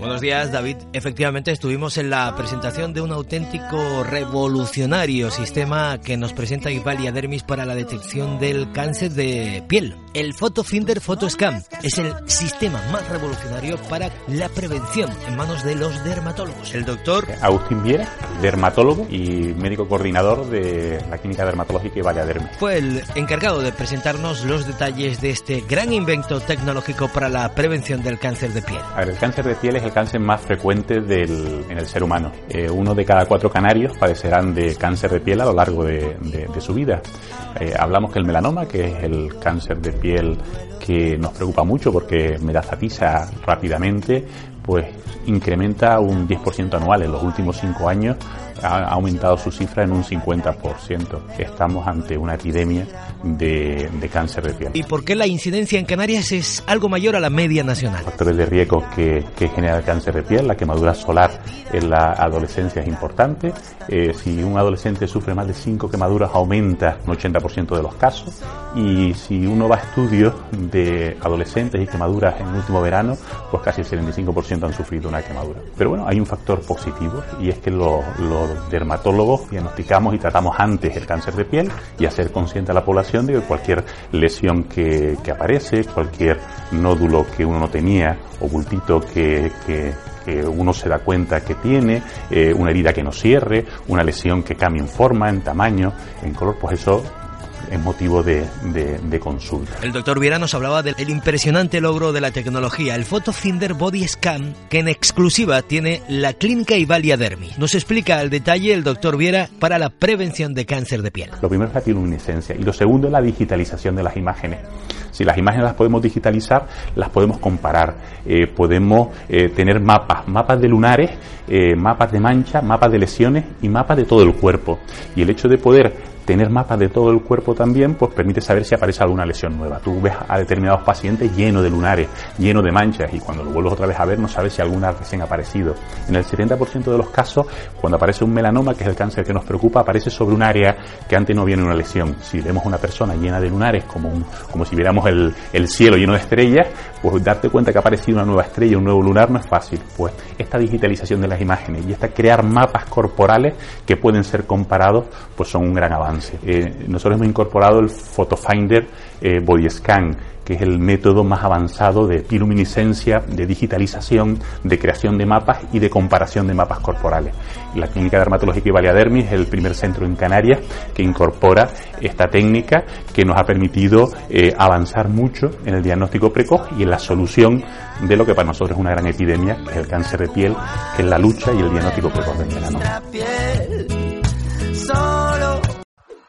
Buenos días, David. Efectivamente, estuvimos en la presentación de un auténtico revolucionario sistema que nos presenta Ivalia Dermis para la detección del cáncer de piel. El PhotoFinder PhotoScan es el sistema más revolucionario para la prevención en manos de los dermatólogos. El doctor Agustín Viera, dermatólogo y médico coordinador de la clínica dermatológica Ivalia Dermis. Fue el encargado de presentarnos los detalles de este gran invento tecnológico para la prevención del cáncer de piel. A ver, el cáncer de piel es el cáncer más frecuente del, en el ser humano. Eh, uno de cada cuatro canarios padecerán de cáncer de piel a lo largo de, su vida. Eh, hablamos que el melanoma, que es el cáncer de piel que nos preocupa mucho porque metastatiza rápidamente, pues incrementa un 10% anual. En los últimos cinco años ha aumentado su cifra en un 50%. Estamos ante una epidemia de, de, cáncer de piel. ¿Y por qué la incidencia en Canarias es algo mayor a la media nacional? Factores de riesgo que, que genera el cáncer de piel, la quemadura solar en la adolescencia es importante. Eh, si un adolescente sufre más de 5 quemaduras, aumenta un 80% de los casos. Y si uno va a estudios de adolescentes y quemaduras en el último verano, pues casi el 75% han sufrido una quemadura. Pero bueno, hay un factor positivo y es que los, dermatólogos diagnosticamos y tratamos antes el cáncer de piel y hacer consciente a la población de que cualquier lesión que, que aparece, cualquier nódulo que uno no tenía o bultito que, que uno se da cuenta que tiene, eh, una herida que no cierre, una lesión que cambie en forma, en tamaño, en color, pues eso es motivo de, de, de, consulta. El doctor Viera nos hablaba del impresionante logro de la tecnología, el PhotoFinder Body Scan, que en exclusiva tiene la clínica Ivalia Dermi. Nos explica al detalle el doctor Viera para la prevención de cáncer de piel. Lo primero es la bioluminescencia y lo segundo es la digitalización de las imágenes. Si las imágenes las podemos digitalizar, las podemos comparar. Eh, podemos eh, tener mapas, mapas de lunares, eh, mapas de mancha, mapas de lesiones y mapas de todo el cuerpo. Y el hecho de poder tener mapas de todo el cuerpo también, pues permite saber si aparece alguna lesión nueva. Tú ves a determinados pacientes llenos de lunares, llenos de manchas, y cuando lo vuelves otra vez a ver no sabes si alguna recién ha aparecido. En el 70% de los casos, cuando aparece un melanoma, que es el cáncer que nos preocupa, aparece sobre un área que antes no viene una lesión. Si vemos una persona llena de lunares, como, un, como si viéramos el, el cielo lleno de estrellas, pues darte cuenta que ha aparecido una nueva estrella, un nuevo lunar, no es fácil. Pues esta digitalización de las imágenes y esta crear mapas corporales que pueden ser comparados, pues son un gran avance. Eh, nosotros hemos incorporado el PhotoFinder eh, Body Scan, que es el método más avanzado de bioluminiscencia, de digitalización, de creación de mapas y de comparación de mapas corporales. La Clínica Dermatológica y Valiadermis es el primer centro en Canarias que incorpora esta técnica que nos ha permitido eh, avanzar mucho en el diagnóstico precoz y en la solución de lo que para nosotros es una gran epidemia, que es el cáncer de piel, que es la lucha y el diagnóstico precoz del melanoma.